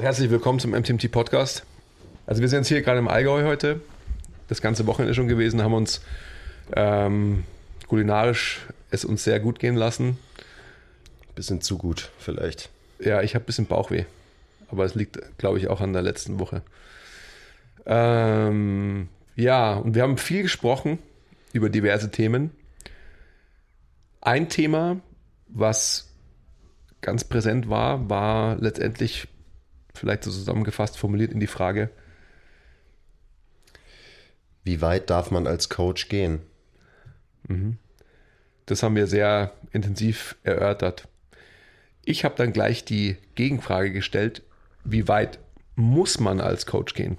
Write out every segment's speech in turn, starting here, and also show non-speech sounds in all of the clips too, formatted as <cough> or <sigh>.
Herzlich willkommen zum MTMT Podcast. Also wir sind jetzt hier gerade im Allgäu heute. Das ganze Wochenende schon gewesen, haben uns ähm, kulinarisch es uns sehr gut gehen lassen. Bisschen zu gut, vielleicht. Ja, ich habe ein bisschen Bauchweh. Aber es liegt, glaube ich, auch an der letzten Woche. Ähm, ja, und wir haben viel gesprochen über diverse Themen. Ein Thema, was ganz präsent war, war letztendlich vielleicht so zusammengefasst formuliert in die Frage, wie weit darf man als Coach gehen? Mhm. Das haben wir sehr intensiv erörtert. Ich habe dann gleich die Gegenfrage gestellt, wie weit muss man als Coach gehen?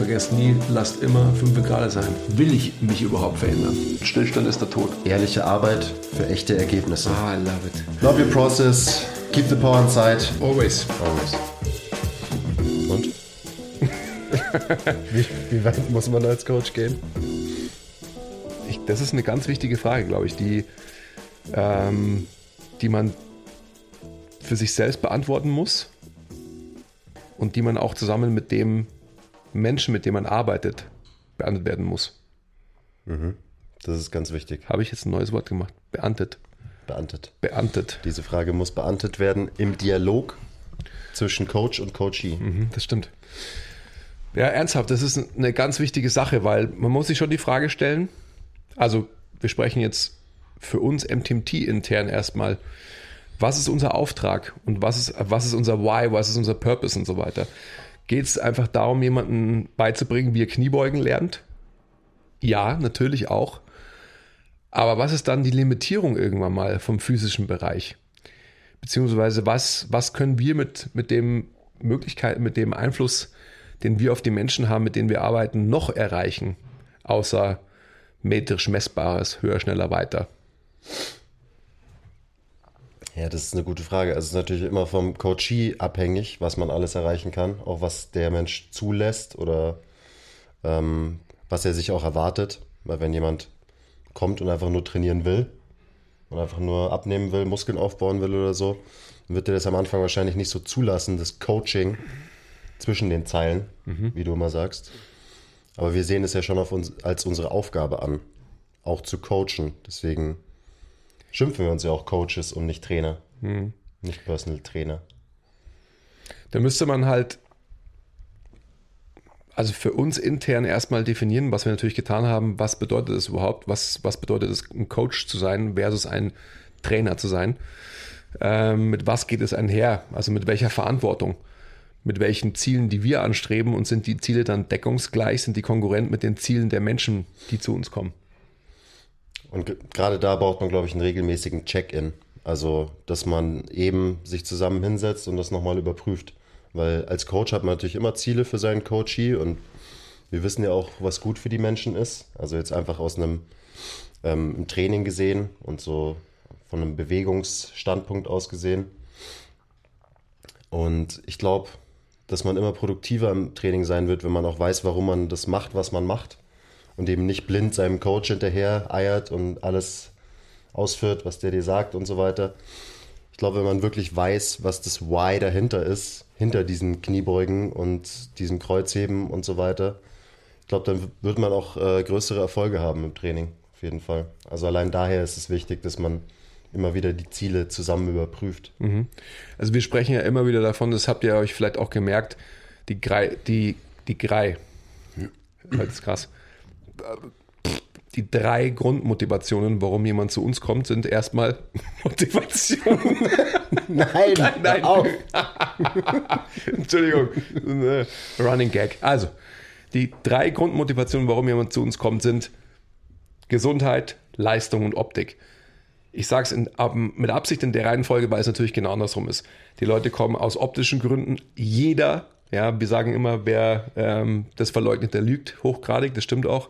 Vergesst nie, lasst immer fünf Grad sein. Will ich mich überhaupt verändern? Stillstand ist der Tod. Ehrliche Arbeit für echte Ergebnisse. Ah, I love it. Love your process. Keep the power inside. Always. Always. Und? <laughs> wie, wie weit muss man als Coach gehen? Ich, das ist eine ganz wichtige Frage, glaube ich, die, ähm, die man für sich selbst beantworten muss und die man auch zusammen mit dem Menschen, mit dem man arbeitet, beantwortet werden muss. Mhm. Das ist ganz wichtig. Habe ich jetzt ein neues Wort gemacht? Beamtet. Beamtet. Beamtet. Diese Frage muss beamtet werden im Dialog zwischen Coach und Coachee. Mhm, das stimmt. Ja, ernsthaft, das ist eine ganz wichtige Sache, weil man muss sich schon die Frage stellen, also wir sprechen jetzt für uns MTMT intern erstmal, was ist unser Auftrag und was ist, was ist unser Why, was ist unser Purpose und so weiter. Geht es einfach darum, jemanden beizubringen, wie er Kniebeugen lernt? Ja, natürlich auch. Aber was ist dann die Limitierung irgendwann mal vom physischen Bereich? Beziehungsweise was, was können wir mit, mit dem Möglichkeit, mit dem Einfluss, den wir auf die Menschen haben, mit denen wir arbeiten, noch erreichen? Außer metrisch messbares, höher, schneller, weiter. Ja, das ist eine gute Frage. Also es ist natürlich immer vom Coachee abhängig, was man alles erreichen kann, auch was der Mensch zulässt oder ähm, was er sich auch erwartet. Weil wenn jemand kommt und einfach nur trainieren will und einfach nur abnehmen will, Muskeln aufbauen will oder so, dann wird er das am Anfang wahrscheinlich nicht so zulassen, das Coaching zwischen den Zeilen, mhm. wie du immer sagst. Aber wir sehen es ja schon auf uns als unsere Aufgabe an, auch zu coachen. Deswegen schimpfen wir uns ja auch Coaches und nicht Trainer, mhm. nicht Personal Trainer. Da müsste man halt also für uns intern erstmal definieren, was wir natürlich getan haben, was bedeutet es überhaupt, was, was bedeutet es, ein Coach zu sein versus ein Trainer zu sein. Ähm, mit was geht es einher? Also mit welcher Verantwortung? Mit welchen Zielen, die wir anstreben und sind die Ziele dann deckungsgleich, sind die konkurrent mit den Zielen der Menschen, die zu uns kommen? Und gerade da braucht man, glaube ich, einen regelmäßigen Check-in. Also, dass man eben sich zusammen hinsetzt und das nochmal überprüft. Weil als Coach hat man natürlich immer Ziele für seinen Coachee und wir wissen ja auch, was gut für die Menschen ist. Also jetzt einfach aus einem ähm, Training gesehen und so von einem Bewegungsstandpunkt aus gesehen. Und ich glaube, dass man immer produktiver im Training sein wird, wenn man auch weiß, warum man das macht, was man macht. Und eben nicht blind seinem Coach hinterher eiert und alles ausführt, was der dir sagt und so weiter. Ich glaube, wenn man wirklich weiß, was das Why dahinter ist, hinter diesen Kniebeugen und diesem Kreuzheben und so weiter. Ich glaube, dann wird man auch äh, größere Erfolge haben im Training, auf jeden Fall. Also allein daher ist es wichtig, dass man immer wieder die Ziele zusammen überprüft. Mhm. Also wir sprechen ja immer wieder davon, das habt ihr euch vielleicht auch gemerkt, die Grei, die, die Grei, das ist krass, die drei Grundmotivationen, warum jemand zu uns kommt, sind erstmal <laughs> Motivation. nein, nein, nein. Auf. <laughs> Entschuldigung, Running Gag. Also, die drei Grundmotivationen, warum jemand zu uns kommt, sind Gesundheit, Leistung und Optik. Ich sage es mit Absicht in der Reihenfolge, weil es natürlich genau andersrum ist. Die Leute kommen aus optischen Gründen. Jeder, ja, wir sagen immer, wer ähm, das verleugnet, der lügt hochgradig, das stimmt auch.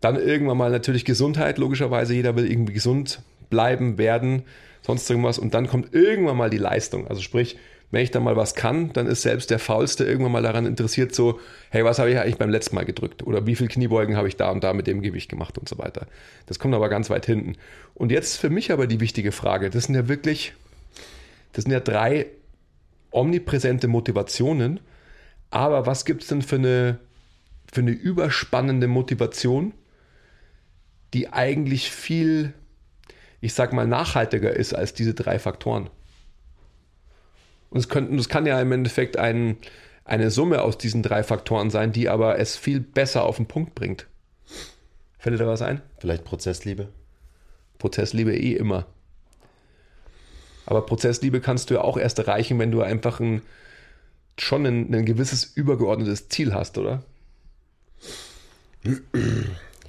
Dann irgendwann mal natürlich Gesundheit, logischerweise. Jeder will irgendwie gesund bleiben, werden, sonst irgendwas. Und dann kommt irgendwann mal die Leistung. Also sprich, wenn ich da mal was kann, dann ist selbst der Faulste irgendwann mal daran interessiert, so, hey, was habe ich eigentlich beim letzten Mal gedrückt? Oder wie viel Kniebeugen habe ich da und da mit dem Gewicht gemacht und so weiter. Das kommt aber ganz weit hinten. Und jetzt für mich aber die wichtige Frage, das sind ja wirklich, das sind ja drei omnipräsente Motivationen, aber was gibt es denn für eine, für eine überspannende Motivation, die eigentlich viel, ich sag mal, nachhaltiger ist als diese drei Faktoren? Und es, könnten, es kann ja im Endeffekt ein, eine Summe aus diesen drei Faktoren sein, die aber es viel besser auf den Punkt bringt. Fällt dir da was ein? Vielleicht Prozessliebe? Prozessliebe eh immer. Aber Prozessliebe kannst du ja auch erst erreichen, wenn du einfach ein, schon ein, ein gewisses übergeordnetes Ziel hast, oder?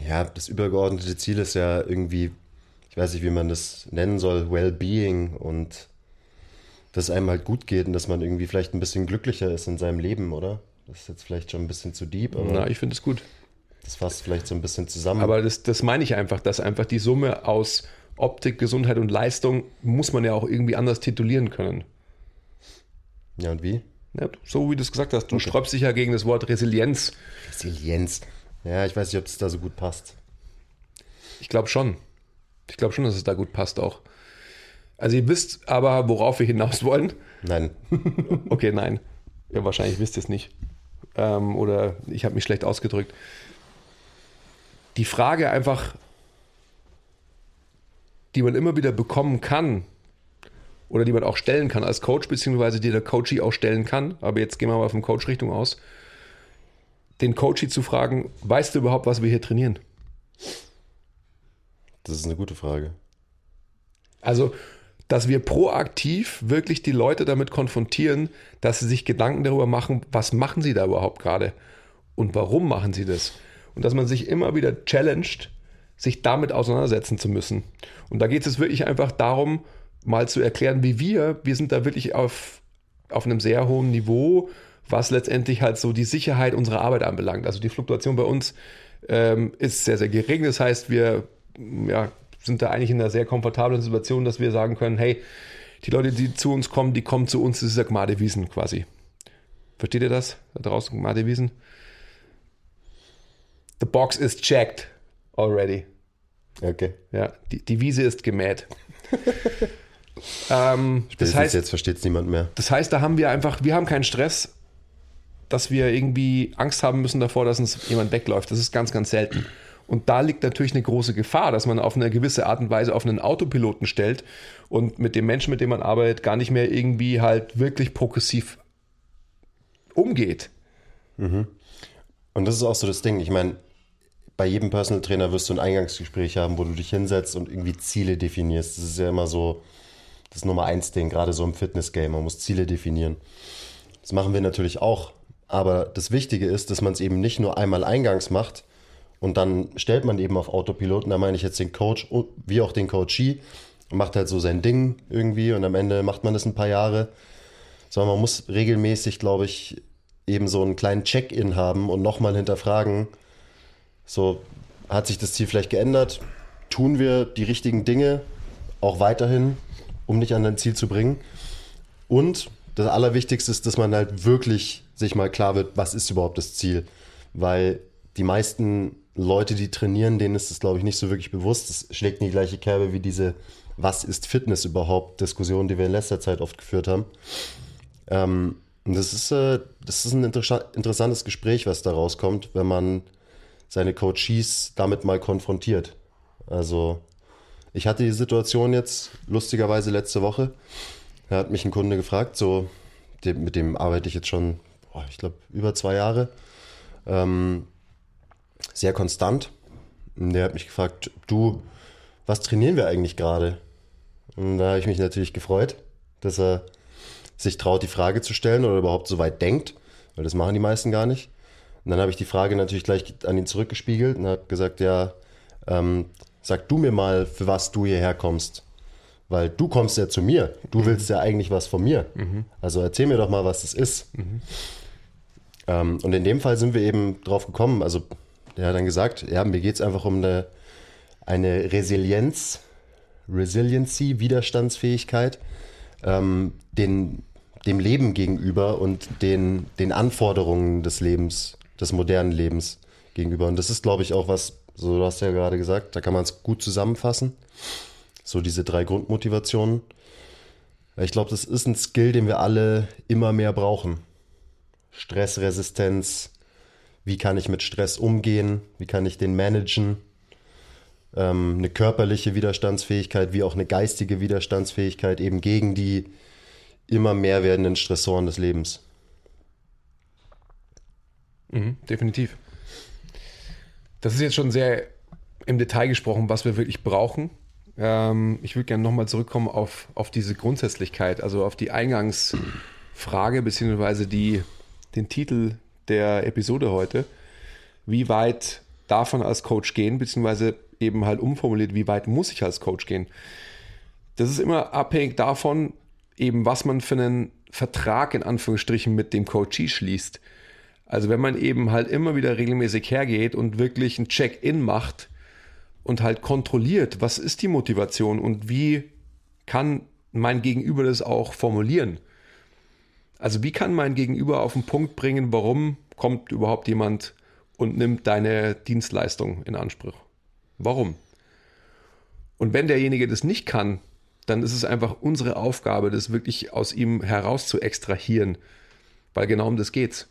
Ja, das übergeordnete Ziel ist ja irgendwie, ich weiß nicht, wie man das nennen soll, Wellbeing und dass es einem halt gut geht und dass man irgendwie vielleicht ein bisschen glücklicher ist in seinem Leben, oder? Das ist jetzt vielleicht schon ein bisschen zu deep, aber. Na, ich finde es gut. Das fasst vielleicht so ein bisschen zusammen. Aber das, das meine ich einfach, dass einfach die Summe aus Optik, Gesundheit und Leistung muss man ja auch irgendwie anders titulieren können. Ja, und wie? So wie du es gesagt hast, du okay. sträubst dich ja gegen das Wort Resilienz. Resilienz. Ja, ich weiß nicht, ob das da so gut passt. Ich glaube schon. Ich glaube schon, dass es da gut passt auch. Also ihr wisst aber, worauf wir hinaus wollen. Nein. <laughs> okay, nein. Ja, wahrscheinlich wisst ihr es nicht. Ähm, oder ich habe mich schlecht ausgedrückt. Die Frage einfach, die man immer wieder bekommen kann oder die man auch stellen kann als Coach, beziehungsweise die der Coachie auch stellen kann, aber jetzt gehen wir mal von Coach-Richtung aus, den Coachie zu fragen, weißt du überhaupt, was wir hier trainieren? Das ist eine gute Frage. Also, dass wir proaktiv wirklich die Leute damit konfrontieren, dass sie sich Gedanken darüber machen, was machen sie da überhaupt gerade und warum machen sie das. Und dass man sich immer wieder challenged, sich damit auseinandersetzen zu müssen. Und da geht es wirklich einfach darum, mal zu erklären, wie wir, wir sind da wirklich auf, auf einem sehr hohen Niveau, was letztendlich halt so die Sicherheit unserer Arbeit anbelangt. Also die Fluktuation bei uns ähm, ist sehr, sehr gering. Das heißt, wir ja, sind da eigentlich in einer sehr komfortablen Situation, dass wir sagen können, hey, die Leute, die zu uns kommen, die kommen zu uns, das ist ja Gmadewiesen quasi. Versteht ihr das? Da draußen Gmadewiesen? The box is checked already. Okay. Ja, die, die Wiese ist gemäht. <laughs> ähm, das heißt, jetzt versteht es niemand mehr. Das heißt, da haben wir einfach, wir haben keinen Stress, dass wir irgendwie Angst haben müssen davor, dass uns jemand wegläuft. Das ist ganz, ganz selten. Und da liegt natürlich eine große Gefahr, dass man auf eine gewisse Art und Weise auf einen Autopiloten stellt und mit dem Menschen, mit dem man arbeitet, gar nicht mehr irgendwie halt wirklich progressiv umgeht. Mhm. Und das ist auch so das Ding. Ich meine, bei jedem Personal Trainer wirst du ein Eingangsgespräch haben, wo du dich hinsetzt und irgendwie Ziele definierst. Das ist ja immer so das Nummer eins Ding, gerade so im Fitness-Game. Man muss Ziele definieren. Das machen wir natürlich auch. Aber das Wichtige ist, dass man es eben nicht nur einmal eingangs macht und dann stellt man eben auf Autopilot. Und da meine ich jetzt den Coach wie auch den Coachee und macht halt so sein Ding irgendwie und am Ende macht man das ein paar Jahre. Sondern man muss regelmäßig, glaube ich, eben so einen kleinen Check-in haben und nochmal hinterfragen, so, hat sich das Ziel vielleicht geändert? Tun wir die richtigen Dinge auch weiterhin, um dich an dein Ziel zu bringen? Und das Allerwichtigste ist, dass man halt wirklich sich mal klar wird, was ist überhaupt das Ziel? Weil die meisten Leute, die trainieren, denen ist es, glaube ich, nicht so wirklich bewusst. Es schlägt in die gleiche Kerbe wie diese Was ist Fitness überhaupt? Diskussion, die wir in letzter Zeit oft geführt haben. Ähm, und das ist, äh, das ist ein interessantes Gespräch, was da rauskommt, wenn man seine Coaches damit mal konfrontiert. Also ich hatte die Situation jetzt lustigerweise letzte Woche. Da hat mich ein Kunde gefragt, so mit dem arbeite ich jetzt schon, boah, ich glaube, über zwei Jahre. Ähm, sehr konstant. Und der hat mich gefragt, du, was trainieren wir eigentlich gerade? Und da habe ich mich natürlich gefreut, dass er sich traut, die Frage zu stellen oder überhaupt so weit denkt, weil das machen die meisten gar nicht. Und dann habe ich die Frage natürlich gleich an ihn zurückgespiegelt und habe gesagt, ja, ähm, sag du mir mal, für was du hierher kommst. Weil du kommst ja zu mir. Du mhm. willst ja eigentlich was von mir. Mhm. Also erzähl mir doch mal, was das ist. Mhm. Ähm, und in dem Fall sind wir eben drauf gekommen. Also er hat dann gesagt, ja, mir geht es einfach um eine, eine Resilienz, Resiliency, Widerstandsfähigkeit, ähm, den, dem Leben gegenüber und den, den Anforderungen des Lebens des modernen Lebens gegenüber. Und das ist, glaube ich, auch was, so du hast ja gerade gesagt, da kann man es gut zusammenfassen. So diese drei Grundmotivationen. Ich glaube, das ist ein Skill, den wir alle immer mehr brauchen. Stressresistenz, wie kann ich mit Stress umgehen, wie kann ich den managen, ähm, eine körperliche Widerstandsfähigkeit wie auch eine geistige Widerstandsfähigkeit eben gegen die immer mehr werdenden Stressoren des Lebens. Mhm, definitiv. Das ist jetzt schon sehr im Detail gesprochen, was wir wirklich brauchen. Ähm, ich würde gerne nochmal zurückkommen auf, auf diese Grundsätzlichkeit, also auf die Eingangsfrage, beziehungsweise die, den Titel der Episode heute. Wie weit darf man als Coach gehen, beziehungsweise eben halt umformuliert, wie weit muss ich als Coach gehen? Das ist immer abhängig davon, eben was man für einen Vertrag in Anführungsstrichen mit dem Coachee schließt. Also wenn man eben halt immer wieder regelmäßig hergeht und wirklich ein Check-in macht und halt kontrolliert, was ist die Motivation und wie kann mein Gegenüber das auch formulieren. Also wie kann mein Gegenüber auf den Punkt bringen, warum kommt überhaupt jemand und nimmt deine Dienstleistung in Anspruch? Warum? Und wenn derjenige das nicht kann, dann ist es einfach unsere Aufgabe, das wirklich aus ihm heraus zu extrahieren, weil genau um das geht's.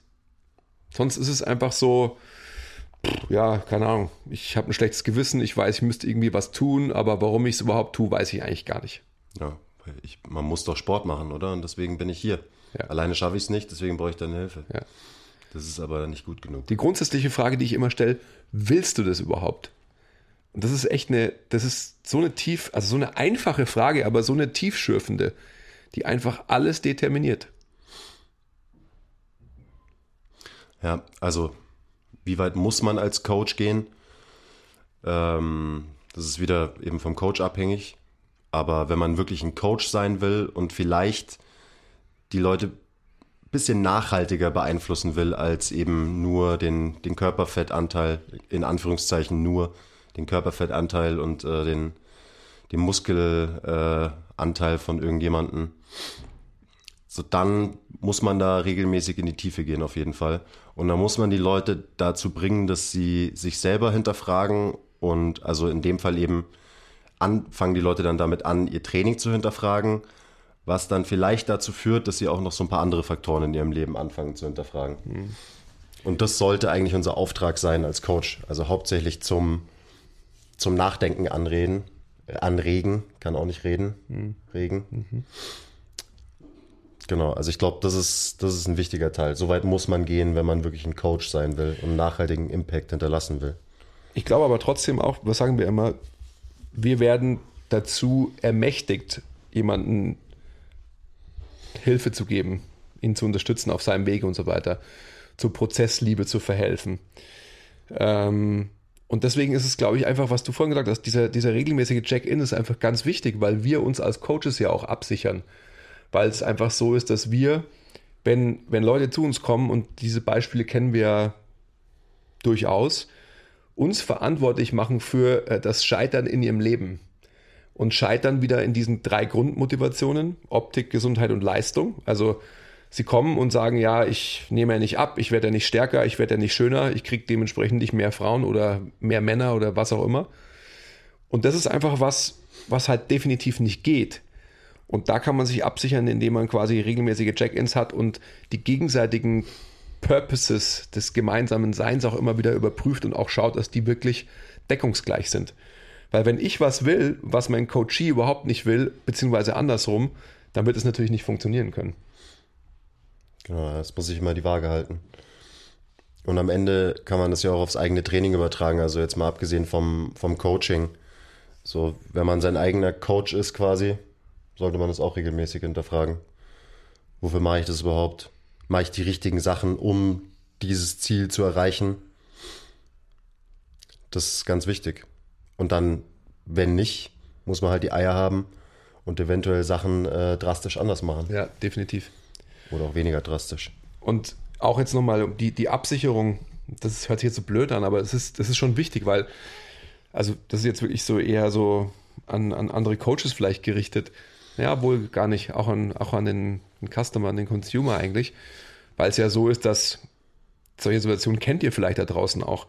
Sonst ist es einfach so, ja, keine Ahnung, ich habe ein schlechtes Gewissen, ich weiß, ich müsste irgendwie was tun, aber warum ich es überhaupt tue, weiß ich eigentlich gar nicht. Ja, ich, man muss doch Sport machen, oder? Und deswegen bin ich hier. Ja. Alleine schaffe ich es nicht, deswegen brauche ich deine Hilfe. Ja. Das ist aber nicht gut genug. Die grundsätzliche Frage, die ich immer stelle, willst du das überhaupt? Und das ist echt eine, das ist so eine tief, also so eine einfache Frage, aber so eine tiefschürfende, die einfach alles determiniert. Ja, also wie weit muss man als Coach gehen? Ähm, das ist wieder eben vom Coach abhängig. Aber wenn man wirklich ein Coach sein will und vielleicht die Leute ein bisschen nachhaltiger beeinflussen will, als eben nur den, den Körperfettanteil, in Anführungszeichen nur den Körperfettanteil und äh, den, den Muskelanteil äh, von irgendjemanden, so dann muss man da regelmäßig in die Tiefe gehen auf jeden Fall. Und dann muss man die Leute dazu bringen, dass sie sich selber hinterfragen und also in dem Fall eben anfangen die Leute dann damit an, ihr Training zu hinterfragen, was dann vielleicht dazu führt, dass sie auch noch so ein paar andere Faktoren in ihrem Leben anfangen zu hinterfragen. Mhm. Und das sollte eigentlich unser Auftrag sein als Coach. Also hauptsächlich zum, zum Nachdenken anreden, äh, anregen, kann auch nicht reden, mhm. regen. Mhm. Genau, also ich glaube, das ist, das ist ein wichtiger Teil. Soweit muss man gehen, wenn man wirklich ein Coach sein will und nachhaltigen Impact hinterlassen will. Ich glaube aber trotzdem auch, was sagen wir immer, wir werden dazu ermächtigt, jemanden Hilfe zu geben, ihn zu unterstützen auf seinem Weg und so weiter, zur Prozessliebe zu verhelfen. Ähm, und deswegen ist es, glaube ich, einfach, was du vorhin gesagt hast, dieser, dieser regelmäßige Check-in ist einfach ganz wichtig, weil wir uns als Coaches ja auch absichern weil es einfach so ist, dass wir, wenn, wenn Leute zu uns kommen, und diese Beispiele kennen wir durchaus, uns verantwortlich machen für äh, das Scheitern in ihrem Leben. Und scheitern wieder in diesen drei Grundmotivationen, Optik, Gesundheit und Leistung. Also sie kommen und sagen, ja, ich nehme ja nicht ab, ich werde ja nicht stärker, ich werde ja nicht schöner, ich kriege dementsprechend nicht mehr Frauen oder mehr Männer oder was auch immer. Und das ist einfach was, was halt definitiv nicht geht. Und da kann man sich absichern, indem man quasi regelmäßige Check-ins hat und die gegenseitigen Purposes des gemeinsamen Seins auch immer wieder überprüft und auch schaut, dass die wirklich deckungsgleich sind. Weil wenn ich was will, was mein Coachee überhaupt nicht will, beziehungsweise andersrum, dann wird es natürlich nicht funktionieren können. Genau, das muss ich immer die Waage halten. Und am Ende kann man das ja auch aufs eigene Training übertragen, also jetzt mal abgesehen vom, vom Coaching. So, wenn man sein eigener Coach ist quasi, sollte man das auch regelmäßig hinterfragen. Wofür mache ich das überhaupt? Mache ich die richtigen Sachen, um dieses Ziel zu erreichen? Das ist ganz wichtig. Und dann, wenn nicht, muss man halt die Eier haben und eventuell Sachen äh, drastisch anders machen. Ja, definitiv. Oder auch weniger drastisch. Und auch jetzt nochmal die, die Absicherung, das hört sich jetzt so blöd an, aber es ist, das ist schon wichtig, weil, also das ist jetzt wirklich so eher so an, an andere Coaches vielleicht gerichtet. Ja, wohl gar nicht. Auch an, auch an den, den Customer, an den Consumer eigentlich. Weil es ja so ist, dass solche Situationen kennt ihr vielleicht da draußen auch,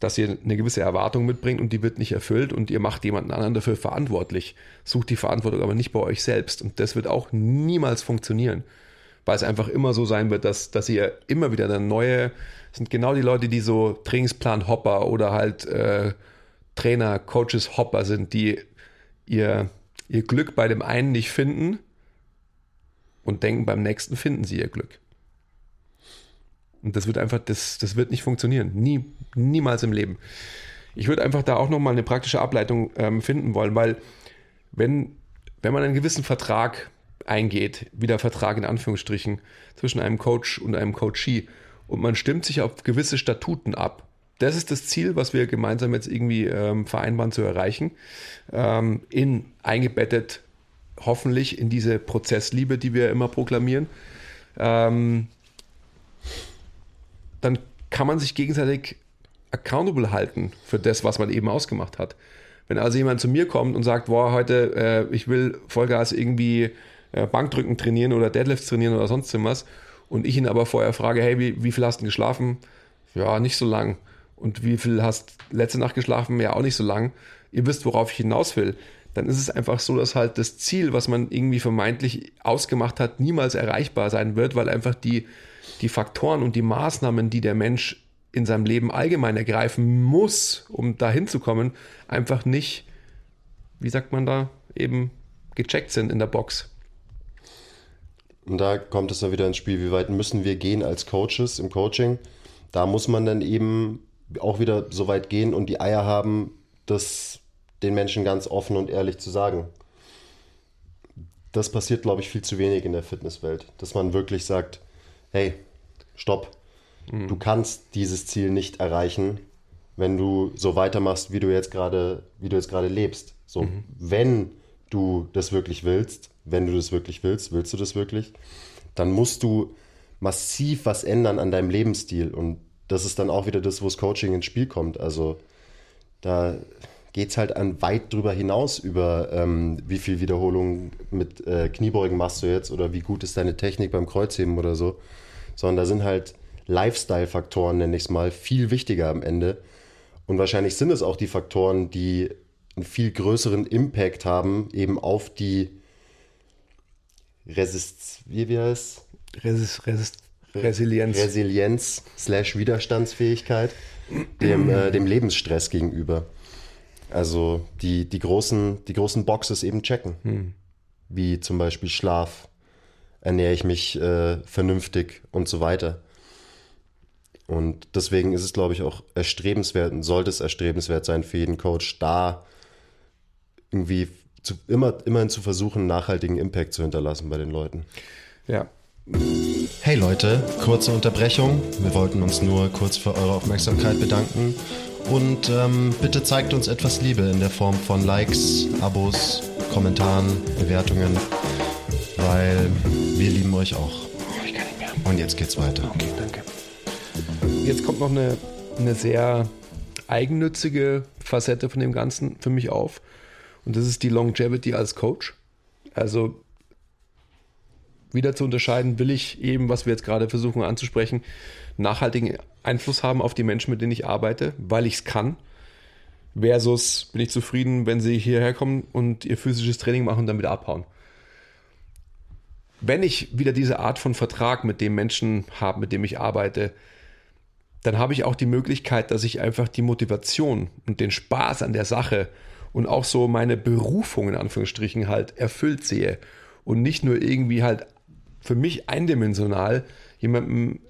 dass ihr eine gewisse Erwartung mitbringt und die wird nicht erfüllt und ihr macht jemanden anderen dafür verantwortlich. Sucht die Verantwortung aber nicht bei euch selbst. Und das wird auch niemals funktionieren, weil es einfach immer so sein wird, dass, dass ihr immer wieder eine neue, sind genau die Leute, die so Trainingsplan-Hopper oder halt äh, Trainer, Coaches, Hopper sind, die ihr, ihr Glück bei dem einen nicht finden und denken, beim nächsten finden sie ihr Glück. Und das wird einfach, das, das wird nicht funktionieren. Nie, niemals im Leben. Ich würde einfach da auch nochmal eine praktische Ableitung ähm, finden wollen, weil wenn, wenn man einen gewissen Vertrag eingeht, wieder Vertrag in Anführungsstrichen, zwischen einem Coach und einem Coachee und man stimmt sich auf gewisse Statuten ab, das ist das Ziel, was wir gemeinsam jetzt irgendwie ähm, vereinbaren zu erreichen, ähm, in eingebettet hoffentlich in diese Prozessliebe, die wir immer proklamieren. Ähm, dann kann man sich gegenseitig accountable halten für das, was man eben ausgemacht hat. Wenn also jemand zu mir kommt und sagt, boah, heute, äh, ich will Vollgas irgendwie äh, Bankdrücken trainieren oder Deadlifts trainieren oder sonst was und ich ihn aber vorher frage, hey, wie, wie viel hast du geschlafen? Ja, nicht so lang. Und wie viel hast letzte Nacht geschlafen? Ja, auch nicht so lang. Ihr wisst, worauf ich hinaus will. Dann ist es einfach so, dass halt das Ziel, was man irgendwie vermeintlich ausgemacht hat, niemals erreichbar sein wird, weil einfach die die Faktoren und die Maßnahmen, die der Mensch in seinem Leben allgemein ergreifen muss, um dahin zu kommen, einfach nicht, wie sagt man da, eben gecheckt sind in der Box. Und da kommt es dann wieder ins Spiel, wie weit müssen wir gehen als Coaches im Coaching. Da muss man dann eben auch wieder so weit gehen und die Eier haben, das den Menschen ganz offen und ehrlich zu sagen. Das passiert, glaube ich, viel zu wenig in der Fitnesswelt. Dass man wirklich sagt, hey, stopp, mhm. du kannst dieses Ziel nicht erreichen, wenn du so weitermachst, wie du jetzt gerade, wie du jetzt gerade lebst. So, mhm. wenn du das wirklich willst, wenn du das wirklich willst, willst du das wirklich, dann musst du massiv was ändern an deinem Lebensstil. Und das ist dann auch wieder das, wo das Coaching ins Spiel kommt. Also da geht es halt an weit drüber hinaus über ähm, wie viel Wiederholungen mit äh, Kniebeugen machst du jetzt oder wie gut ist deine Technik beim Kreuzheben oder so sondern da sind halt Lifestyle-Faktoren, nenne ich es mal, viel wichtiger am Ende. Und wahrscheinlich sind es auch die Faktoren, die einen viel größeren Impact haben, eben auf die Resist, wie wir es? Resist, Resist, Resilienz. Resilienz slash Widerstandsfähigkeit dem, äh, dem Lebensstress gegenüber. Also die, die, großen, die großen Boxes eben checken. Hm. Wie zum Beispiel Schlaf, ernähre ich mich äh, vernünftig und so weiter. Und deswegen ist es, glaube ich, auch erstrebenswert und sollte es erstrebenswert sein für jeden Coach, da irgendwie zu, immer, immerhin zu versuchen, nachhaltigen Impact zu hinterlassen bei den Leuten. Ja. Hey Leute, kurze Unterbrechung. Wir wollten uns nur kurz für eure Aufmerksamkeit bedanken. Und ähm, bitte zeigt uns etwas Liebe in der Form von Likes, Abos, Kommentaren, Bewertungen weil wir lieben euch auch. Oh, ich kann nicht mehr. Und jetzt geht's weiter. Okay, danke. Jetzt kommt noch eine, eine sehr eigennützige Facette von dem Ganzen für mich auf. Und das ist die Longevity als Coach. Also wieder zu unterscheiden, will ich eben, was wir jetzt gerade versuchen anzusprechen, nachhaltigen Einfluss haben auf die Menschen, mit denen ich arbeite, weil ich es kann. Versus bin ich zufrieden, wenn sie hierher kommen und ihr physisches Training machen und dann wieder abhauen wenn ich wieder diese Art von Vertrag mit dem Menschen habe, mit dem ich arbeite, dann habe ich auch die Möglichkeit, dass ich einfach die Motivation und den Spaß an der Sache und auch so meine Berufung in Anführungsstrichen halt erfüllt sehe und nicht nur irgendwie halt für mich eindimensional jemandem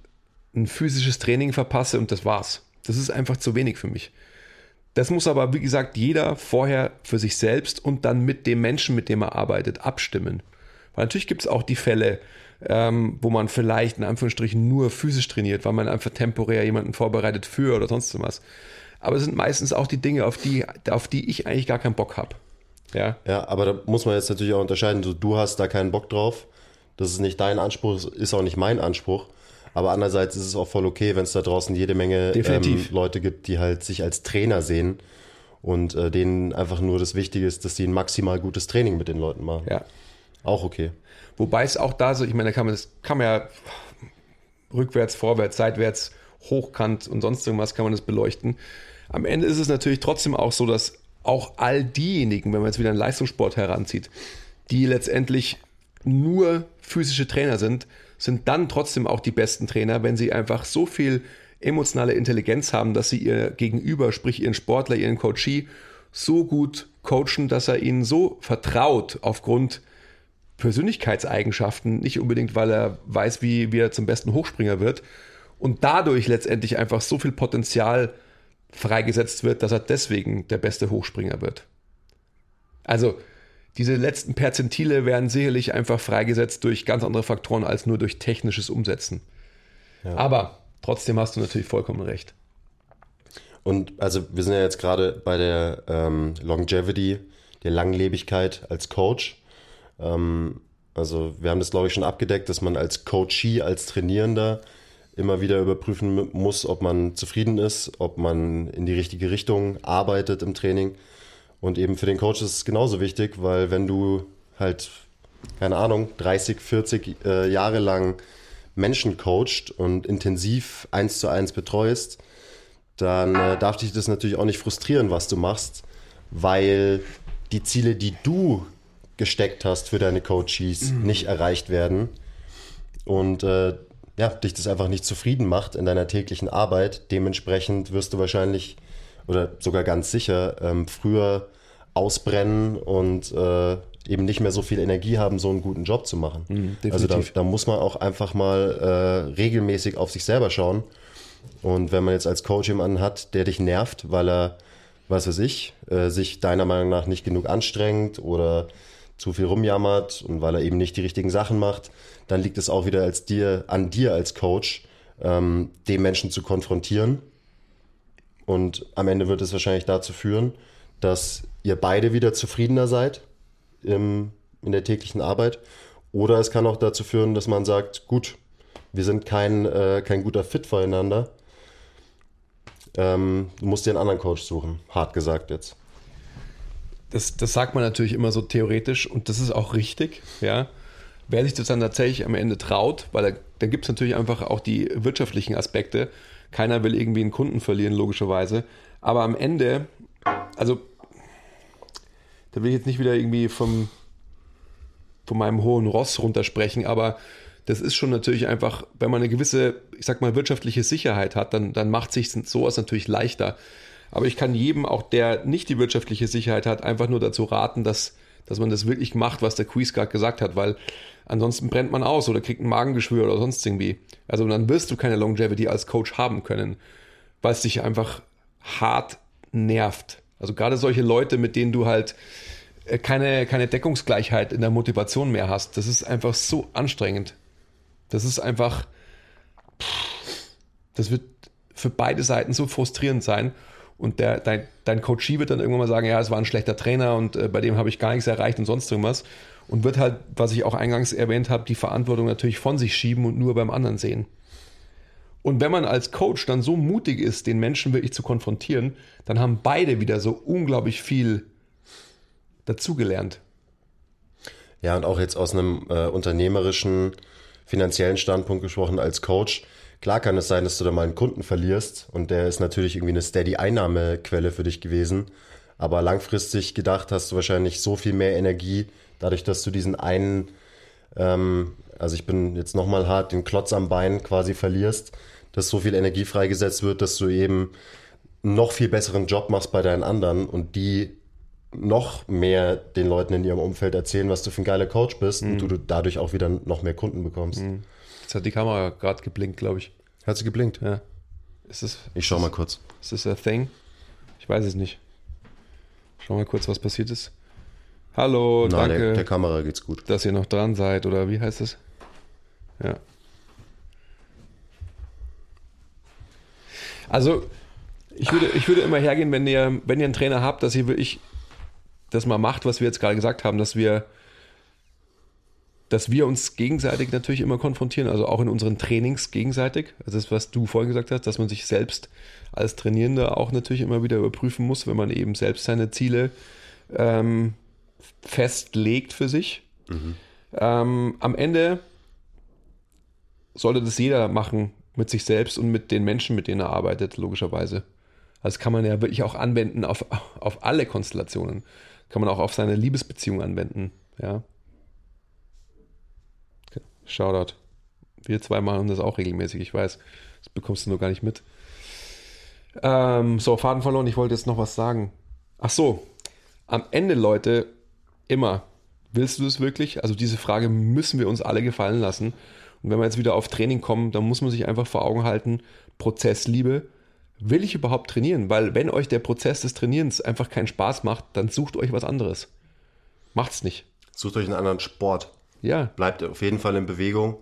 ein physisches Training verpasse und das war's. Das ist einfach zu wenig für mich. Das muss aber, wie gesagt, jeder vorher für sich selbst und dann mit dem Menschen, mit dem er arbeitet, abstimmen. Weil natürlich gibt es auch die Fälle, ähm, wo man vielleicht in Anführungsstrichen nur physisch trainiert, weil man einfach temporär jemanden vorbereitet für oder sonst was. Aber es sind meistens auch die Dinge, auf die, auf die ich eigentlich gar keinen Bock habe. Ja. ja, aber da muss man jetzt natürlich auch unterscheiden. Du, du hast da keinen Bock drauf. Das ist nicht dein Anspruch, ist auch nicht mein Anspruch. Aber andererseits ist es auch voll okay, wenn es da draußen jede Menge ähm, Leute gibt, die halt sich als Trainer sehen und äh, denen einfach nur das Wichtige ist, dass sie ein maximal gutes Training mit den Leuten machen. Ja. Auch okay. Wobei es auch da so, ich meine, da kann man, das kann man ja rückwärts, vorwärts, seitwärts, hochkant und sonst irgendwas kann man das beleuchten. Am Ende ist es natürlich trotzdem auch so, dass auch all diejenigen, wenn man jetzt wieder einen Leistungssport heranzieht, die letztendlich nur physische Trainer sind, sind dann trotzdem auch die besten Trainer, wenn sie einfach so viel emotionale Intelligenz haben, dass sie ihr Gegenüber, sprich ihren Sportler, ihren Coachee, so gut coachen, dass er ihnen so vertraut aufgrund Persönlichkeitseigenschaften, nicht unbedingt, weil er weiß, wie, wie er zum besten Hochspringer wird und dadurch letztendlich einfach so viel Potenzial freigesetzt wird, dass er deswegen der beste Hochspringer wird. Also diese letzten Perzentile werden sicherlich einfach freigesetzt durch ganz andere Faktoren als nur durch technisches Umsetzen. Ja. Aber trotzdem hast du natürlich vollkommen recht. Und also wir sind ja jetzt gerade bei der ähm, Longevity, der Langlebigkeit als Coach. Ähm, also wir haben das, glaube ich, schon abgedeckt, dass man als Coachee, als Trainierender immer wieder überprüfen muss, ob man zufrieden ist, ob man in die richtige Richtung arbeitet im Training. Und eben für den Coach ist es genauso wichtig, weil wenn du halt, keine Ahnung, 30, 40 äh, Jahre lang Menschen coacht und intensiv eins zu eins betreust, dann äh, darf dich das natürlich auch nicht frustrieren, was du machst, weil die Ziele, die du gesteckt hast für deine Coaches, mhm. nicht erreicht werden und äh, ja, dich das einfach nicht zufrieden macht in deiner täglichen Arbeit. Dementsprechend wirst du wahrscheinlich oder sogar ganz sicher ähm, früher ausbrennen und äh, eben nicht mehr so viel Energie haben, so einen guten Job zu machen. Mhm, also da, da, muss man auch einfach mal äh, regelmäßig auf sich selber schauen. Und wenn man jetzt als Coach jemanden hat, der dich nervt, weil er, was weiß ich, äh, sich deiner Meinung nach nicht genug anstrengt oder zu viel rumjammert und weil er eben nicht die richtigen Sachen macht, dann liegt es auch wieder als dir, an dir als Coach, ähm, den Menschen zu konfrontieren. Und am Ende wird es wahrscheinlich dazu führen, dass ihr beide wieder zufriedener seid im, in der täglichen Arbeit. Oder es kann auch dazu führen, dass man sagt, gut, wir sind kein, äh, kein guter Fit voreinander. Ähm, du musst dir einen anderen Coach suchen, hart gesagt jetzt. Das, das sagt man natürlich immer so theoretisch und das ist auch richtig, ja. Wer sich das dann tatsächlich am Ende traut, weil da, da gibt es natürlich einfach auch die wirtschaftlichen Aspekte. Keiner will irgendwie einen Kunden verlieren, logischerweise. Aber am Ende, also da will ich jetzt nicht wieder irgendwie vom, von meinem hohen Ross runtersprechen, aber das ist schon natürlich einfach, wenn man eine gewisse, ich sag mal, wirtschaftliche Sicherheit hat, dann, dann macht sich sowas natürlich leichter. Aber ich kann jedem, auch der nicht die wirtschaftliche Sicherheit hat, einfach nur dazu raten, dass, dass man das wirklich macht, was der Quiz gerade gesagt hat, weil ansonsten brennt man aus oder kriegt ein Magengeschwür oder sonst irgendwie. Also dann wirst du keine Longevity als Coach haben können, weil es dich einfach hart nervt. Also gerade solche Leute, mit denen du halt äh, keine, keine Deckungsgleichheit in der Motivation mehr hast, das ist einfach so anstrengend. Das ist einfach, das wird für beide Seiten so frustrierend sein. Und der, dein, dein Coachie wird dann irgendwann mal sagen, ja, es war ein schlechter Trainer und äh, bei dem habe ich gar nichts erreicht und sonst irgendwas. Und wird halt, was ich auch eingangs erwähnt habe, die Verantwortung natürlich von sich schieben und nur beim anderen sehen. Und wenn man als Coach dann so mutig ist, den Menschen wirklich zu konfrontieren, dann haben beide wieder so unglaublich viel dazugelernt. Ja, und auch jetzt aus einem äh, unternehmerischen, finanziellen Standpunkt gesprochen als Coach. Klar kann es sein, dass du da mal einen Kunden verlierst und der ist natürlich irgendwie eine steady Einnahmequelle für dich gewesen. Aber langfristig gedacht hast du wahrscheinlich so viel mehr Energie, dadurch, dass du diesen einen, ähm, also ich bin jetzt nochmal hart, den Klotz am Bein quasi verlierst dass so viel Energie freigesetzt wird, dass du eben noch viel besseren Job machst bei deinen anderen und die noch mehr den Leuten in ihrem Umfeld erzählen, was du für ein geiler Coach bist mhm. und du, du, dadurch auch wieder noch mehr Kunden bekommst. Mhm. Jetzt hat die Kamera gerade geblinkt, glaube ich. Hat sie geblinkt? Ja. Ist das, ich schau mal kurz. Ist das ein Thing? Ich weiß es nicht. Schau mal kurz, was passiert ist. Hallo, Nein, danke. Der, der Kamera geht's gut. Dass ihr noch dran seid, oder wie heißt es? Ja. Also, ich würde, ich würde immer hergehen, wenn ihr, wenn ihr einen Trainer habt, dass ihr wirklich das mal macht, was wir jetzt gerade gesagt haben, dass wir, dass wir uns gegenseitig natürlich immer konfrontieren, also auch in unseren Trainings gegenseitig. Also das, was du vorhin gesagt hast, dass man sich selbst als Trainierender auch natürlich immer wieder überprüfen muss, wenn man eben selbst seine Ziele ähm, festlegt für sich. Mhm. Ähm, am Ende sollte das jeder machen, mit sich selbst und mit den Menschen, mit denen er arbeitet, logischerweise. Also das kann man ja wirklich auch anwenden auf, auf alle Konstellationen. Kann man auch auf seine Liebesbeziehung anwenden. Ja. Shoutout. Wir zwei machen das auch regelmäßig, ich weiß. Das bekommst du nur gar nicht mit. Ähm, so, Faden verloren, ich wollte jetzt noch was sagen. Ach so, am Ende, Leute, immer, willst du es wirklich? Also diese Frage müssen wir uns alle gefallen lassen. Und wenn wir jetzt wieder auf Training kommen, dann muss man sich einfach vor Augen halten, Prozessliebe. Will ich überhaupt trainieren? Weil wenn euch der Prozess des Trainierens einfach keinen Spaß macht, dann sucht euch was anderes. Macht's nicht. Sucht euch einen anderen Sport. Ja. Bleibt auf jeden Fall in Bewegung.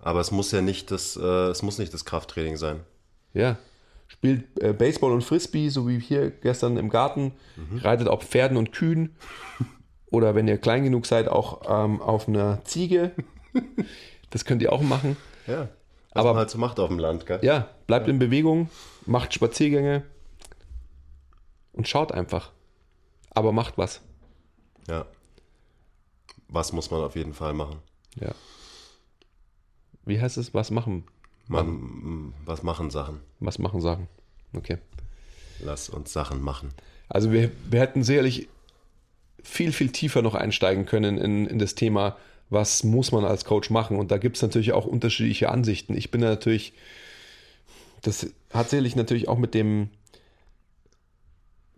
Aber es muss ja nicht das, äh, es muss nicht das Krafttraining sein. Ja. Spielt äh, Baseball und Frisbee, so wie hier gestern im Garten. Mhm. Reitet auf Pferden und Kühen. Oder wenn ihr klein genug seid, auch ähm, auf einer Ziege. das könnt ihr auch machen. Ja. Was aber man halt so macht auf dem Land, gell? Ja, bleibt ja. in Bewegung, macht Spaziergänge und schaut einfach. Aber macht was. Ja. Was muss man auf jeden Fall machen? Ja. Wie heißt es? Was machen? Man, was machen Sachen? Was machen Sachen? Okay. Lass uns Sachen machen. Also wir, wir hätten sicherlich viel, viel tiefer noch einsteigen können in, in das Thema, was muss man als Coach machen. Und da gibt es natürlich auch unterschiedliche Ansichten. Ich bin natürlich, das hat sicherlich natürlich auch mit dem,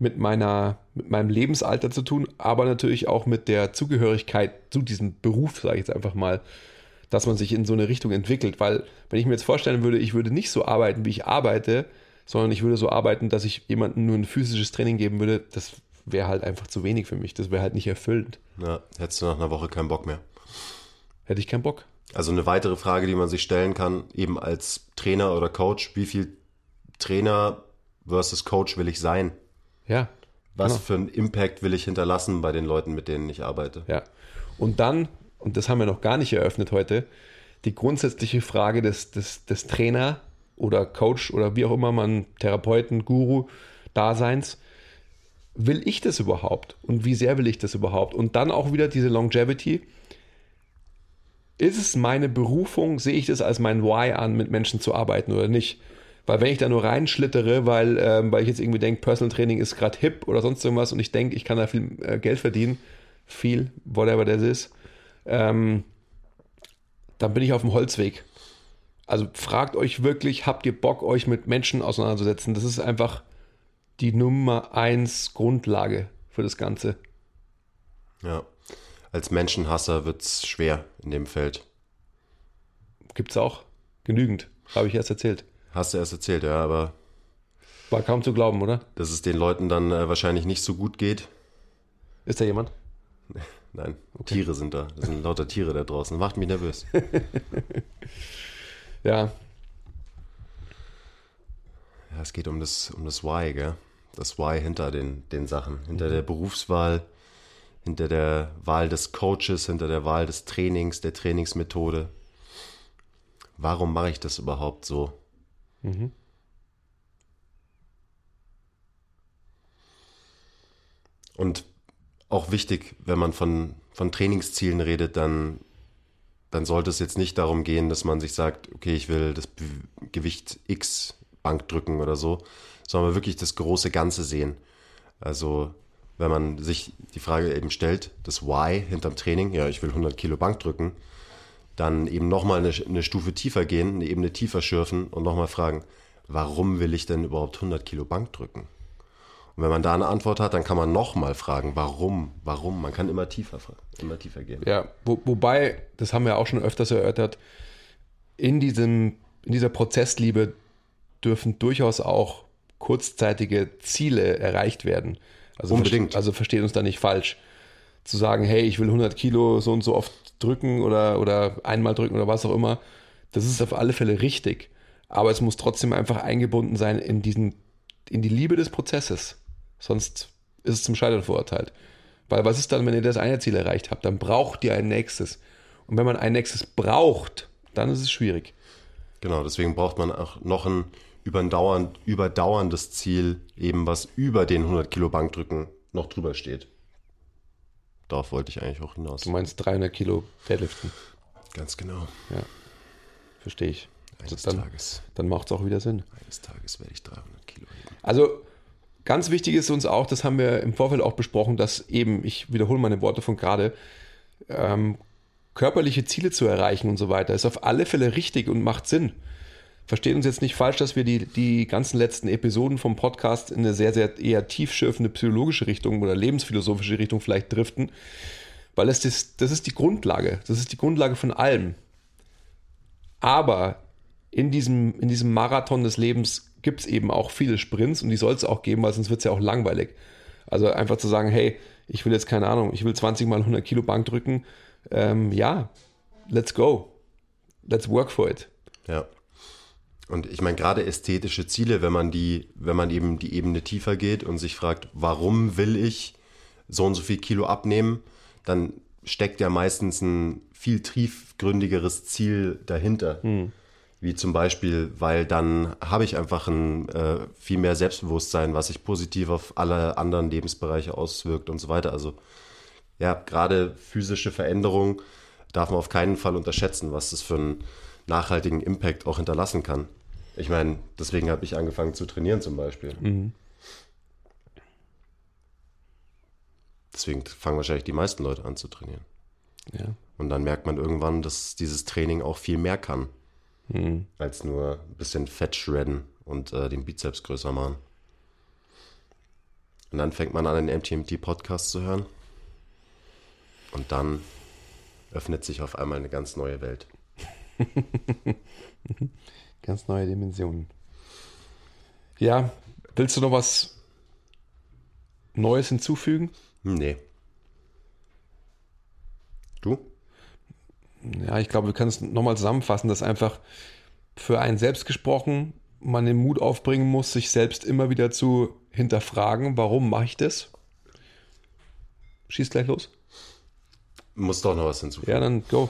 mit meiner, mit meinem Lebensalter zu tun, aber natürlich auch mit der Zugehörigkeit zu diesem Beruf, sage ich jetzt einfach mal, dass man sich in so eine Richtung entwickelt. Weil, wenn ich mir jetzt vorstellen würde, ich würde nicht so arbeiten, wie ich arbeite, sondern ich würde so arbeiten, dass ich jemandem nur ein physisches Training geben würde, das wäre halt einfach zu wenig für mich. Das wäre halt nicht erfüllend. Ja, hättest du nach einer Woche keinen Bock mehr. Hätte ich keinen Bock. Also eine weitere Frage, die man sich stellen kann, eben als Trainer oder Coach, wie viel Trainer versus Coach will ich sein? Ja. Was genau. für einen Impact will ich hinterlassen bei den Leuten, mit denen ich arbeite? Ja. Und dann, und das haben wir noch gar nicht eröffnet heute, die grundsätzliche Frage des, des, des Trainer oder Coach oder wie auch immer man, Therapeuten, Guru, Daseins, will ich das überhaupt? Und wie sehr will ich das überhaupt? Und dann auch wieder diese Longevity. Ist es meine Berufung, sehe ich das als mein Why an, mit Menschen zu arbeiten oder nicht? Weil wenn ich da nur reinschlittere, weil, ähm, weil ich jetzt irgendwie denke, Personal Training ist gerade hip oder sonst irgendwas und ich denke, ich kann da viel äh, Geld verdienen, viel, whatever das ist, ähm, dann bin ich auf dem Holzweg. Also fragt euch wirklich, habt ihr Bock, euch mit Menschen auseinanderzusetzen? Das ist einfach die Nummer eins Grundlage für das Ganze. Ja. Als Menschenhasser wird es schwer in dem Feld. Gibt es auch genügend, habe ich erst erzählt. Hast du erst erzählt, ja, aber. War kaum zu glauben, oder? Dass es den Leuten dann äh, wahrscheinlich nicht so gut geht. Ist da jemand? <laughs> Nein, okay. Tiere sind da. Das sind lauter Tiere da draußen. Macht mich nervös. <laughs> ja. Ja, es geht um das, um das Why, gell? Das Why hinter den, den Sachen. Hinter mhm. der Berufswahl, hinter der Wahl des Coaches, hinter der Wahl des Trainings, der Trainingsmethode. Warum mache ich das überhaupt so? Mhm. Und auch wichtig, wenn man von, von Trainingszielen redet, dann, dann sollte es jetzt nicht darum gehen, dass man sich sagt, okay, ich will das Gewicht X Bank drücken oder so, sondern wirklich das große Ganze sehen. Also wenn man sich die Frage eben stellt, das Why hinterm Training, ja, ich will 100 Kilo Bank drücken, dann eben nochmal eine, eine Stufe tiefer gehen, eine Ebene tiefer schürfen und nochmal fragen, warum will ich denn überhaupt 100 Kilo Bank drücken? Und wenn man da eine Antwort hat, dann kann man nochmal fragen, warum, warum? Man kann immer tiefer, immer tiefer gehen. Ja, wo, wobei, das haben wir auch schon öfters erörtert, in, diesem, in dieser Prozessliebe dürfen durchaus auch kurzzeitige Ziele erreicht werden. Also Unbedingt. also versteht uns da nicht falsch. Zu sagen, hey, ich will 100 Kilo so und so oft drücken oder, oder einmal drücken oder was auch immer, das ist auf alle Fälle richtig. Aber es muss trotzdem einfach eingebunden sein in, diesen, in die Liebe des Prozesses. Sonst ist es zum Scheitern verurteilt. Weil was ist dann, wenn ihr das eine Ziel erreicht habt? Dann braucht ihr ein nächstes. Und wenn man ein nächstes braucht, dann ist es schwierig. Genau, deswegen braucht man auch noch ein überdauernd, überdauerndes Ziel, eben was über den 100 Kilo Bankdrücken noch drüber steht. Darauf wollte ich eigentlich auch hinaus. Du meinst 300 Kilo Deadliften? Ganz genau. Ja, verstehe ich. Eines dann, Tages. dann macht es auch wieder Sinn. Eines Tages werde ich 300 Kilo heben. Also ganz wichtig ist uns auch, das haben wir im Vorfeld auch besprochen, dass eben, ich wiederhole meine Worte von gerade, ähm, körperliche Ziele zu erreichen und so weiter, ist auf alle Fälle richtig und macht Sinn. Versteht uns jetzt nicht falsch, dass wir die, die ganzen letzten Episoden vom Podcast in eine sehr, sehr eher tiefschürfende psychologische Richtung oder lebensphilosophische Richtung vielleicht driften, weil es das, das ist die Grundlage. Das ist die Grundlage von allem. Aber in diesem, in diesem Marathon des Lebens gibt es eben auch viele Sprints und die soll es auch geben, weil sonst wird es ja auch langweilig. Also einfach zu sagen, hey, ich will jetzt keine Ahnung, ich will 20 mal 100 Kilo Bank drücken. Ähm, ja, let's go. Let's work for it. Ja. Und ich meine, gerade ästhetische Ziele, wenn man die, wenn man eben die Ebene tiefer geht und sich fragt, warum will ich so und so viel Kilo abnehmen, dann steckt ja meistens ein viel tiefgründigeres Ziel dahinter. Wie zum Beispiel, weil dann habe ich einfach ein äh, viel mehr Selbstbewusstsein, was sich positiv auf alle anderen Lebensbereiche auswirkt und so weiter. Also ja, gerade physische Veränderung darf man auf keinen Fall unterschätzen, was das für einen nachhaltigen Impact auch hinterlassen kann. Ich meine, deswegen habe ich angefangen zu trainieren zum Beispiel. Deswegen fangen wahrscheinlich die meisten Leute an zu trainieren. Ja. Und dann merkt man irgendwann, dass dieses Training auch viel mehr kann, als nur ein bisschen Fett shredden und äh, den Bizeps größer machen. Und dann fängt man an, den MTMT-Podcast zu hören. Und dann öffnet sich auf einmal eine ganz neue Welt. <laughs> Ganz neue Dimensionen. Ja, willst du noch was Neues hinzufügen? Nee. Du? Ja, ich glaube, wir können es nochmal zusammenfassen, dass einfach für einen selbst gesprochen man den Mut aufbringen muss, sich selbst immer wieder zu hinterfragen, warum mache ich das? Schieß gleich los. Muss doch noch was hinzufügen. Ja, dann go.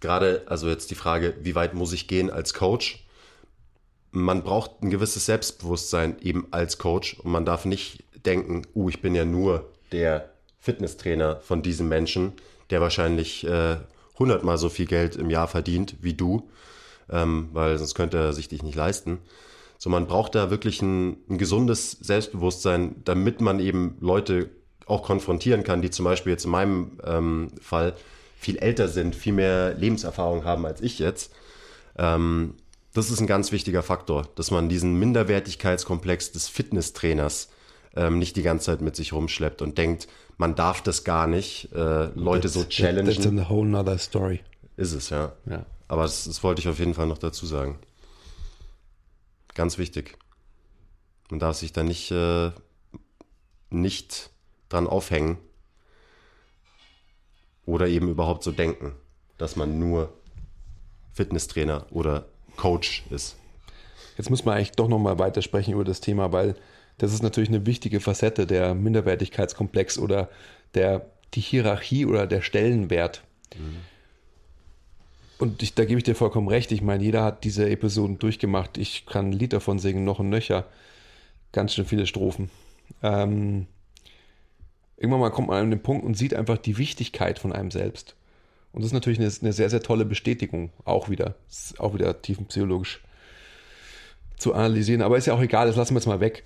gerade, also jetzt die Frage, wie weit muss ich gehen als Coach? Man braucht ein gewisses Selbstbewusstsein eben als Coach und man darf nicht denken, uh, ich bin ja nur der Fitnesstrainer von diesem Menschen, der wahrscheinlich äh, hundertmal so viel Geld im Jahr verdient wie du, ähm, weil sonst könnte er sich dich nicht leisten. So, man braucht da wirklich ein, ein gesundes Selbstbewusstsein, damit man eben Leute auch konfrontieren kann, die zum Beispiel jetzt in meinem ähm, Fall viel älter sind, viel mehr Lebenserfahrung haben als ich jetzt. Ähm, das ist ein ganz wichtiger Faktor, dass man diesen Minderwertigkeitskomplex des Fitnesstrainers ähm, nicht die ganze Zeit mit sich rumschleppt und denkt, man darf das gar nicht, äh, Leute so That's challengen. a whole nother story. Ist es, ja. Ja. Aber das, das wollte ich auf jeden Fall noch dazu sagen. Ganz wichtig. Man darf sich da nicht, äh, nicht dran aufhängen oder eben überhaupt so denken, dass man nur Fitnesstrainer oder Coach ist. Jetzt muss man eigentlich doch nochmal weitersprechen über das Thema, weil das ist natürlich eine wichtige Facette der Minderwertigkeitskomplex oder der, die Hierarchie oder der Stellenwert. Und ich, da gebe ich dir vollkommen recht. Ich meine, jeder hat diese Episoden durchgemacht. Ich kann ein Lied davon singen, noch und nöcher. Ganz schön viele Strophen. Ähm, irgendwann mal kommt man an den Punkt und sieht einfach die Wichtigkeit von einem selbst. Und das ist natürlich eine, eine sehr, sehr tolle Bestätigung. Auch wieder. Auch wieder tiefenpsychologisch zu analysieren. Aber ist ja auch egal, das lassen wir jetzt mal weg.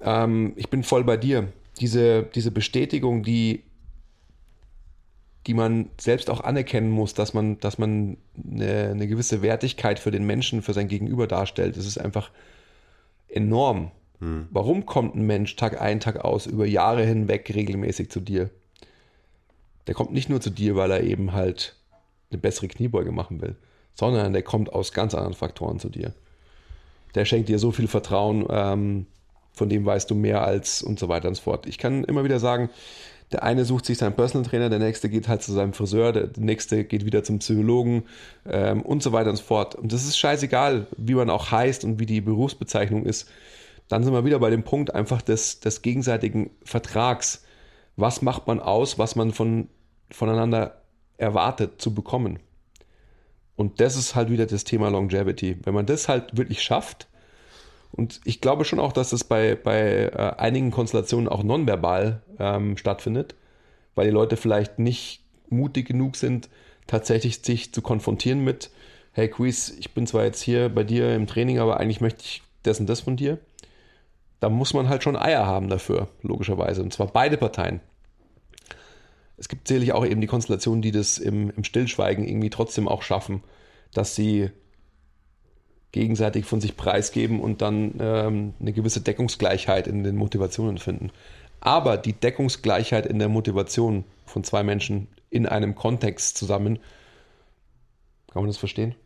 Ähm, ich bin voll bei dir. Diese, diese Bestätigung, die, die man selbst auch anerkennen muss, dass man, dass man eine, eine gewisse Wertigkeit für den Menschen, für sein Gegenüber darstellt, das ist einfach enorm. Warum kommt ein Mensch Tag ein, Tag aus, über Jahre hinweg regelmäßig zu dir? Der kommt nicht nur zu dir, weil er eben halt eine bessere Kniebeuge machen will, sondern der kommt aus ganz anderen Faktoren zu dir. Der schenkt dir so viel Vertrauen, ähm, von dem weißt du mehr als und so weiter und so fort. Ich kann immer wieder sagen, der eine sucht sich seinen Personal Trainer, der nächste geht halt zu seinem Friseur, der nächste geht wieder zum Psychologen ähm, und so weiter und so fort. Und das ist scheißegal, wie man auch heißt und wie die Berufsbezeichnung ist. Dann sind wir wieder bei dem Punkt einfach des, des gegenseitigen Vertrags. Was macht man aus, was man von, voneinander erwartet zu bekommen? Und das ist halt wieder das Thema Longevity. Wenn man das halt wirklich schafft, und ich glaube schon auch, dass das bei, bei äh, einigen Konstellationen auch nonverbal ähm, stattfindet, weil die Leute vielleicht nicht mutig genug sind, tatsächlich sich zu konfrontieren mit, hey Quiz, ich bin zwar jetzt hier bei dir im Training, aber eigentlich möchte ich das und das von dir. Da muss man halt schon Eier haben dafür, logischerweise. Und zwar beide Parteien. Es gibt sicherlich auch eben die Konstellationen, die das im, im Stillschweigen irgendwie trotzdem auch schaffen, dass sie gegenseitig von sich preisgeben und dann ähm, eine gewisse Deckungsgleichheit in den Motivationen finden. Aber die Deckungsgleichheit in der Motivation von zwei Menschen in einem Kontext zusammen, kann man das verstehen?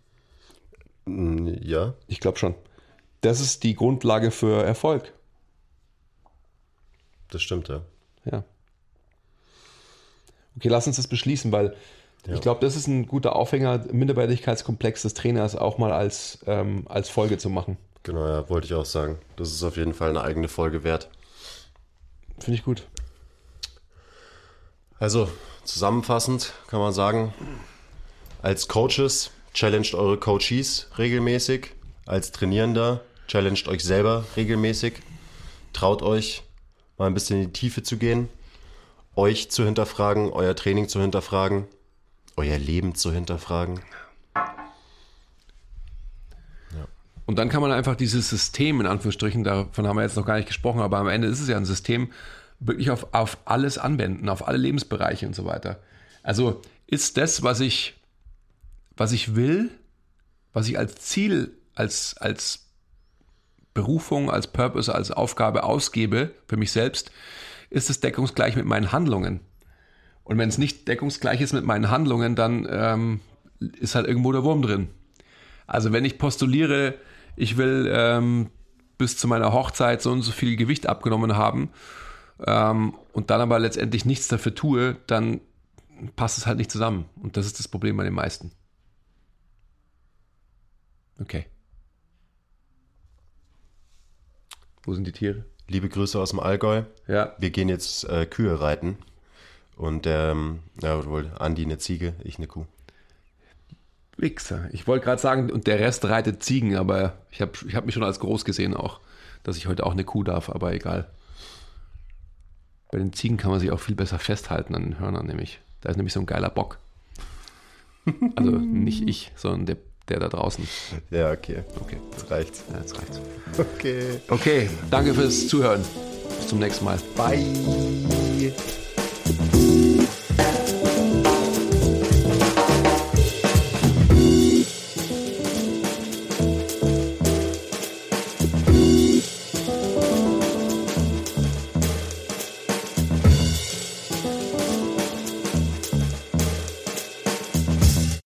Mm, Ja. Ich glaube schon. Das ist die Grundlage für Erfolg. Das stimmt, ja. Ja. Okay, lass uns das beschließen, weil Ja. ich glaube, das ist ein guter Aufhänger, Minderwertigkeitskomplex des Trainers auch mal als, ähm, als Folge zu machen. Genau, ja, wollte ich auch sagen. Das ist auf jeden Fall eine eigene Folge wert. Finde ich gut. Also, zusammenfassend kann man sagen, als Coaches challenged eure Coaches regelmäßig. Als Trainierender challenged euch selber regelmäßig. Traut euch, mal ein bisschen in die Tiefe zu gehen, euch zu hinterfragen, euer Training zu hinterfragen, euer Leben zu hinterfragen. Und dann kann man einfach dieses System, in Anführungsstrichen, davon haben wir jetzt noch gar nicht gesprochen, aber am Ende ist es ja ein System, wirklich auf, auf alles anwenden, auf alle Lebensbereiche und so weiter. Also ist das, was ich, was ich will, was ich als Ziel, als, als Berufung, als Purpose, als Aufgabe ausgebe für mich selbst, ist es deckungsgleich mit meinen Handlungen. Und wenn es nicht deckungsgleich ist mit meinen Handlungen, dann ähm, ist halt irgendwo der Wurm drin. Also wenn ich postuliere, ich will ähm, bis zu meiner Hochzeit so und so viel Gewicht abgenommen haben ähm, und dann aber letztendlich nichts dafür tue, dann passt es halt nicht zusammen. Und das ist das Problem bei den meisten. Okay. Wo sind die Tiere? Liebe Grüße aus dem Allgäu. Ja, Wir gehen jetzt äh, Kühe reiten. Und ähm, ja, wohl Andi eine Ziege, ich eine Kuh. Wichser. Ich wollte gerade sagen, und der Rest reitet Ziegen, aber ich habe ich hab mich schon als groß gesehen auch, dass ich heute auch eine Kuh darf, aber egal. Bei den Ziegen kann man sich auch viel besser festhalten an den Hörnern, nämlich. Da ist nämlich so ein geiler Bock. Also nicht ich, sondern der, der da draußen. Ja, okay. Okay, Jetzt reicht's. ja, jetzt reicht's. Okay. Okay, danke fürs Zuhören. Bis zum nächsten Mal. Bye.